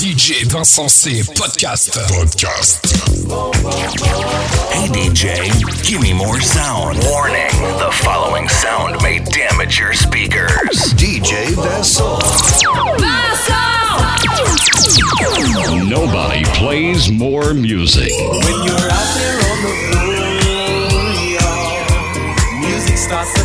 DJ Vincent C. Podcast. Podcast. Hey DJ, give me more sound. Warning, the following sound may damage your speakers. DJ Vessel. Nobody plays more music. When you're out there on the road, y'all, music starts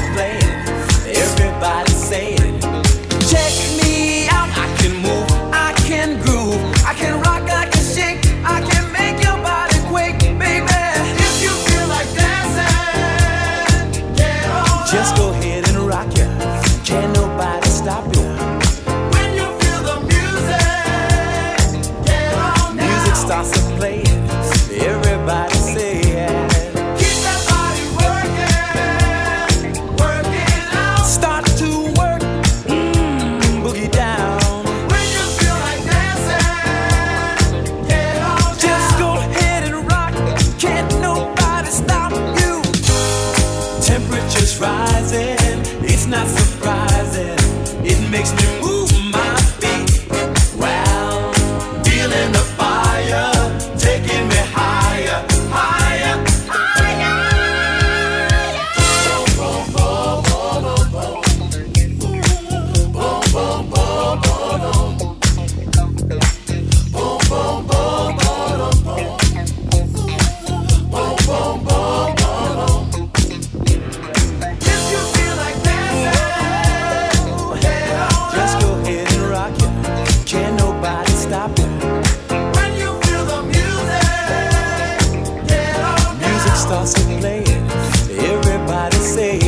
start circulating. Everybody say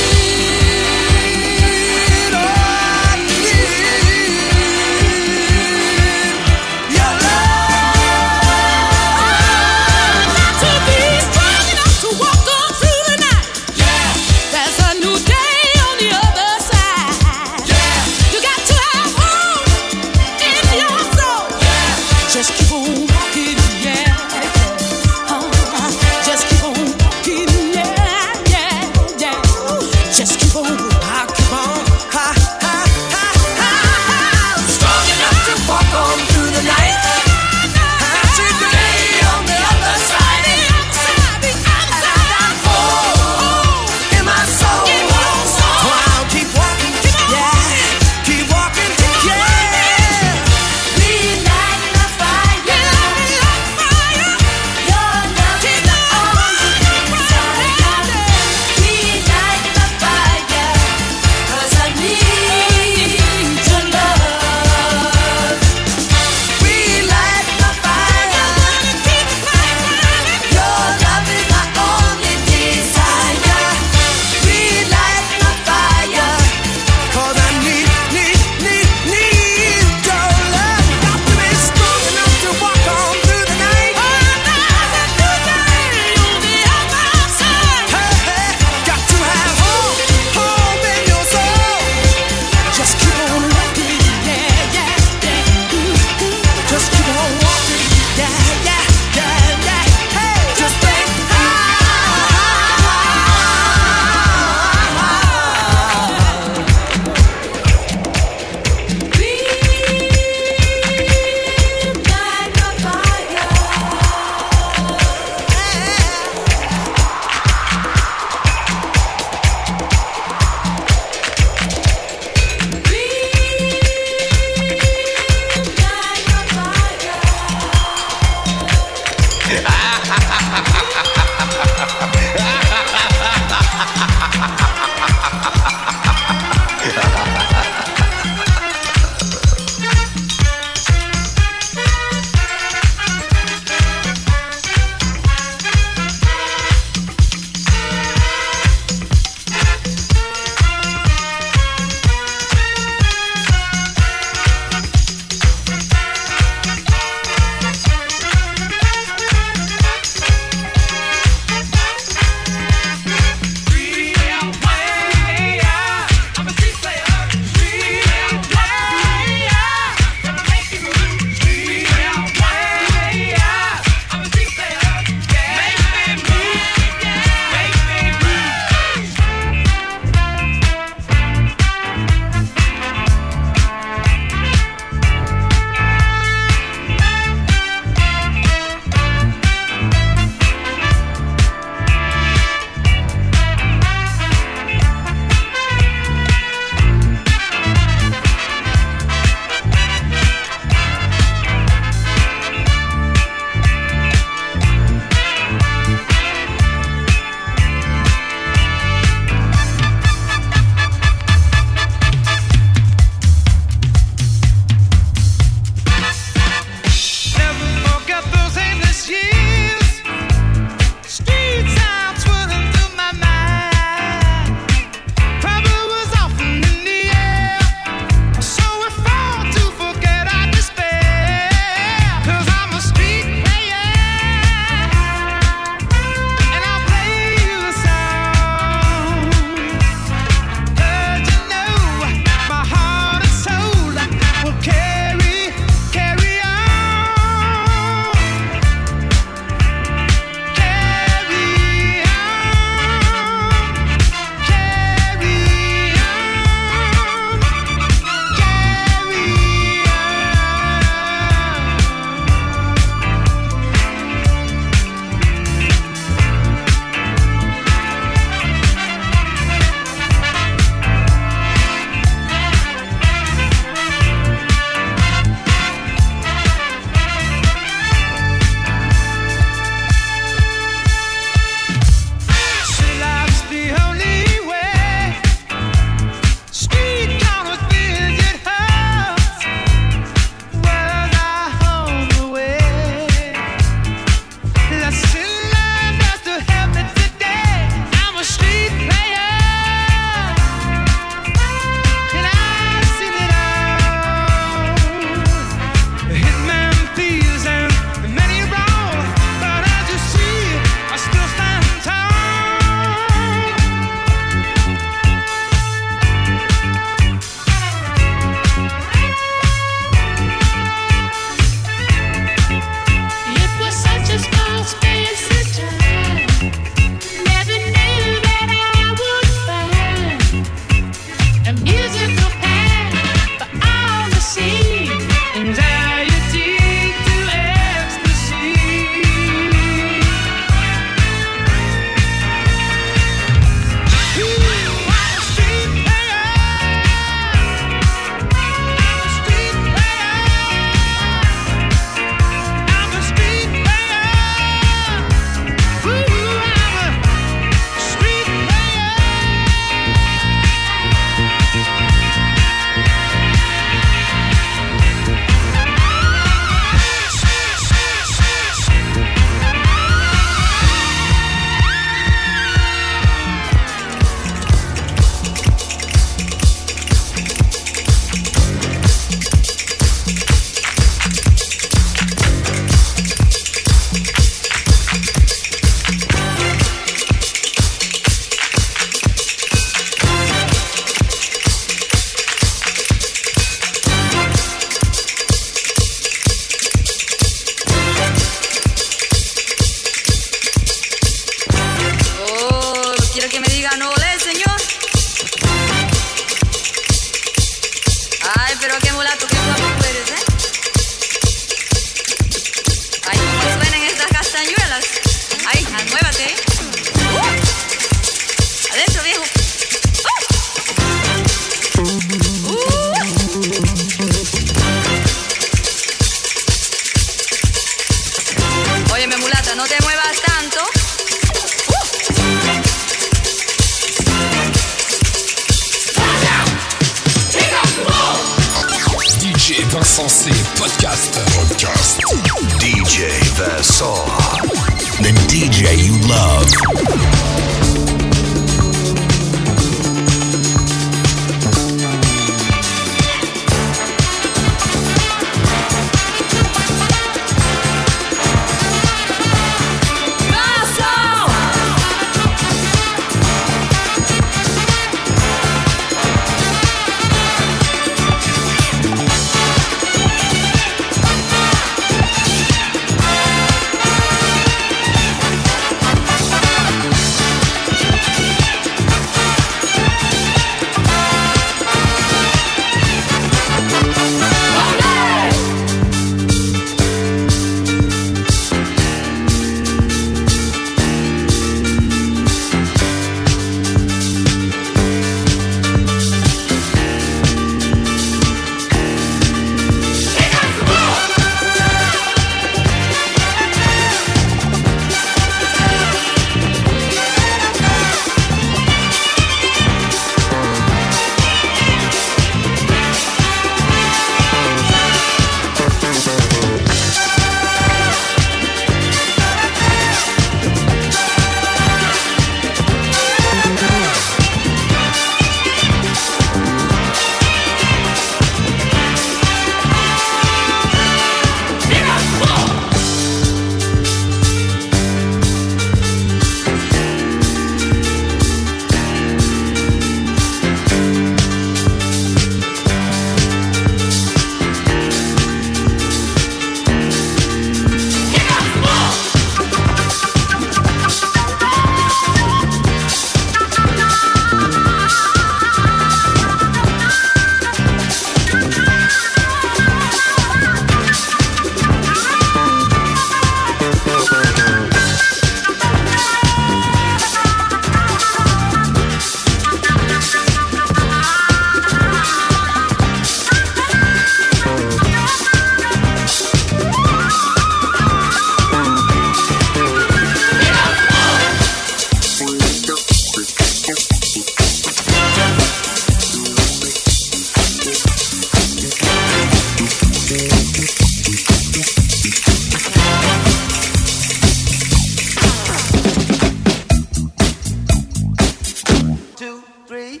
three.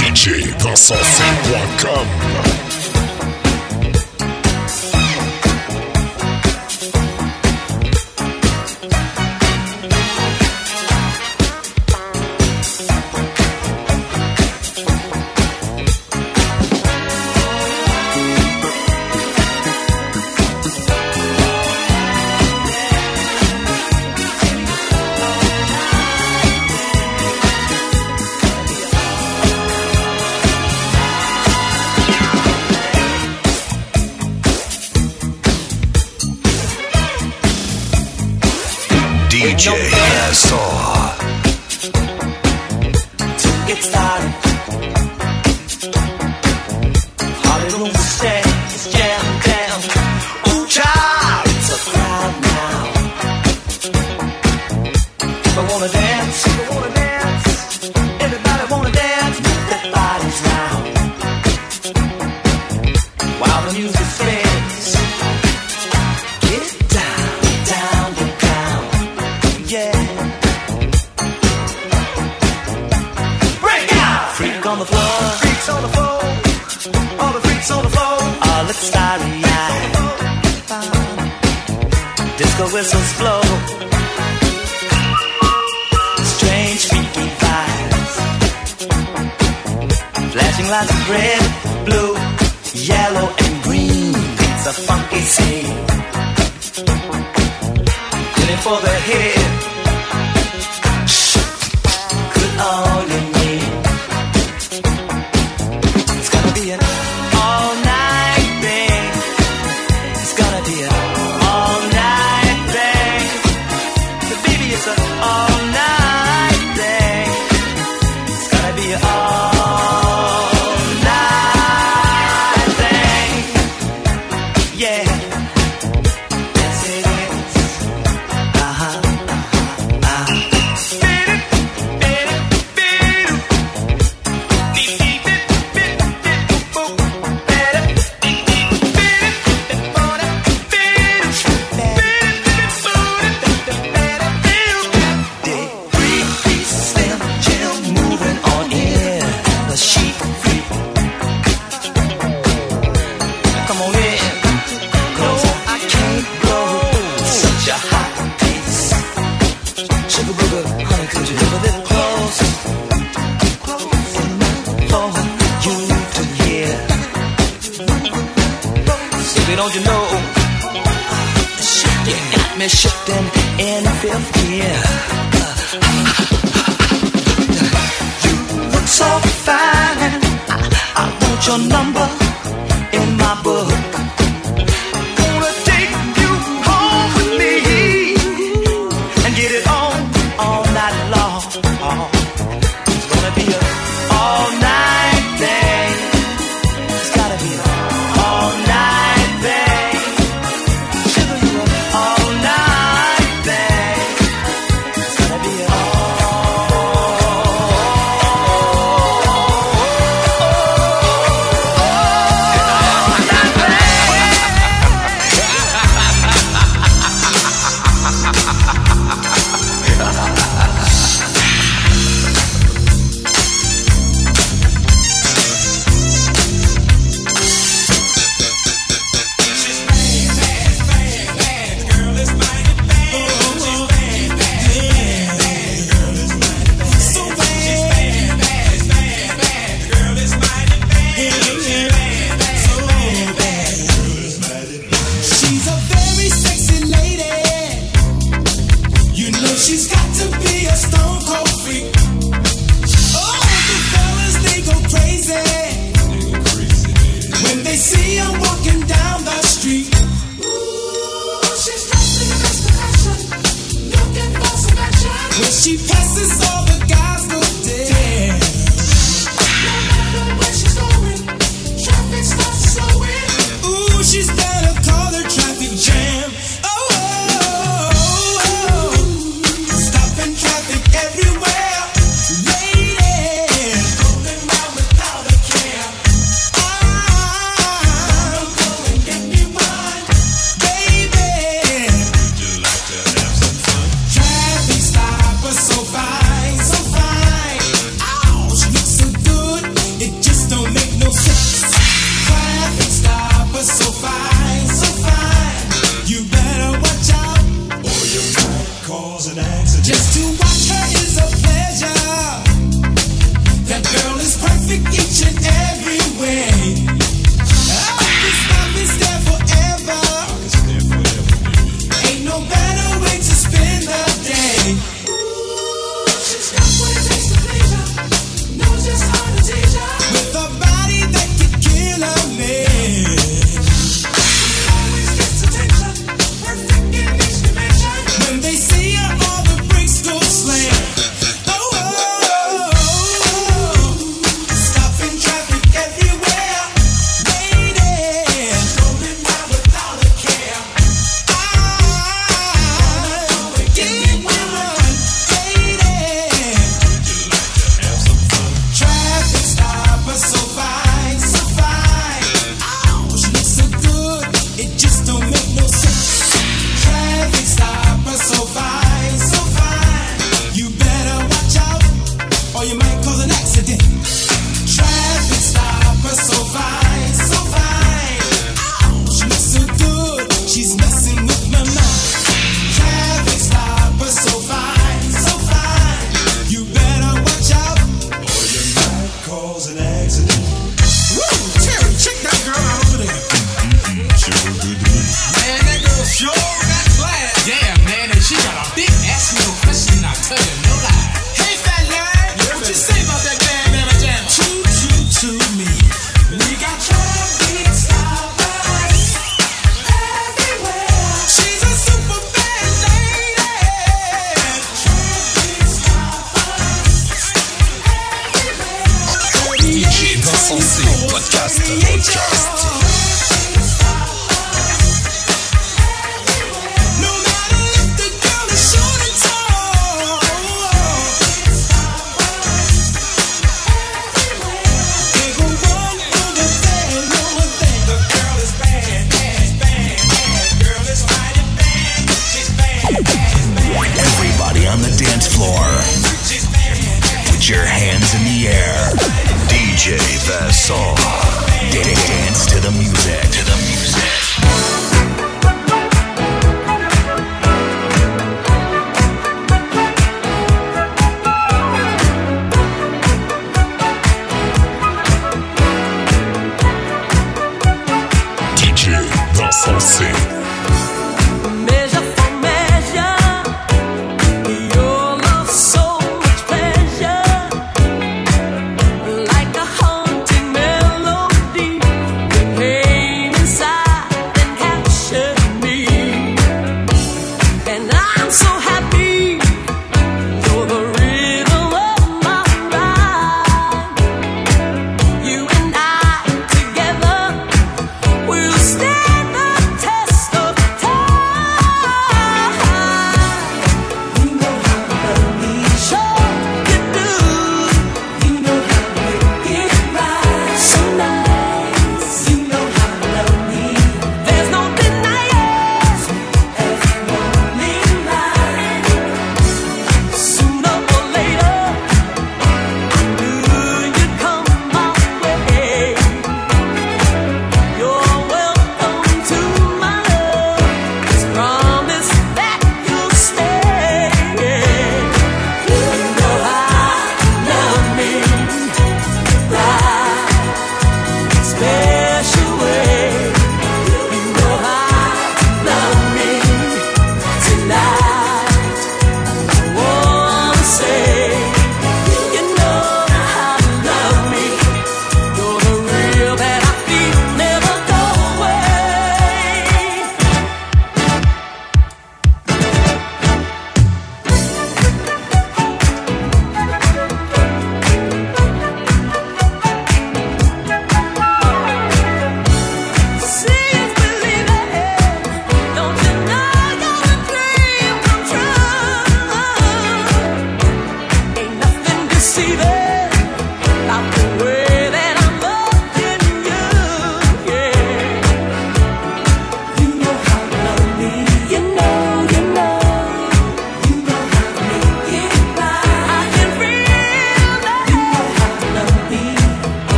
DJ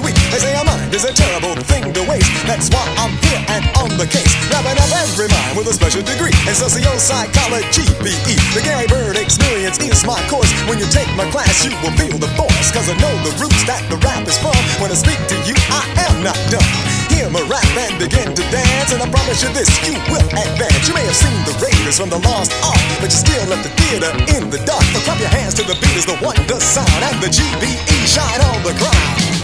weak. They say a mind is a terrible thing to waste. That's why I'm here and on the case, wrapping up every mind with a special degree in socio-psychology, PE. The Gary Byrd experience is my course. When you take my class, you will feel the force, cause I know the roots that the rap is from. When I speak to you, I am not dumb. Hear my rap and begin to dance, and I promise you this, you will advance. You may have seen the Raiders from the Lost Ark, but you still left the theater in the dark. So clap your hands to the beat as the wonder sound, and the GBE shine on the ground.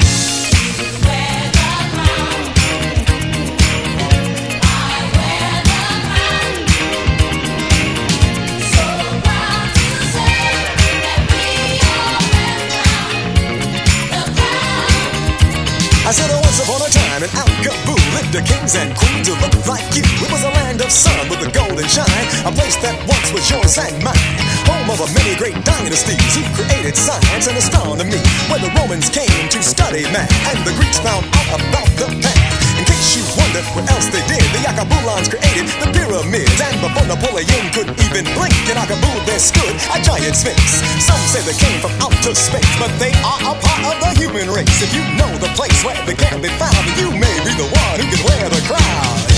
Time Kaboo lived the kings and queens who looked like you. It was a land of sun with a golden shine, a place that once was yours and mine. Home of a many great dynasties who created science and astronomy, where the Romans came to study math and the Greeks found out about the path. In case you wonder what else they did, the Yakabulans created the pyramids, and before Napoleon could even blink, in Akabu there stood a giant sphinx. Some say they came from outer space, but they are a part of the human race. If you know the place where they can be found, you may be the one who can wear the crown.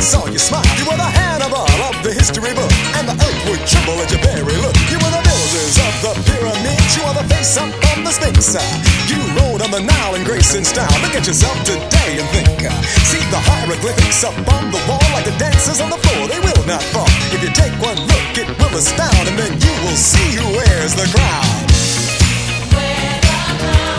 Saw you smile. You were the Hannibal of the the history book, and the earth would tremble at your very look. You were the builders of the pyramids, you are the face up on the Sphinx. You rode on the Nile in grace and style. Look at yourself today and think. See the hieroglyphics up on the wall, like the dancers on the floor, they will not fall. If you take one look, it will astound, and then you will see who wears the crown. I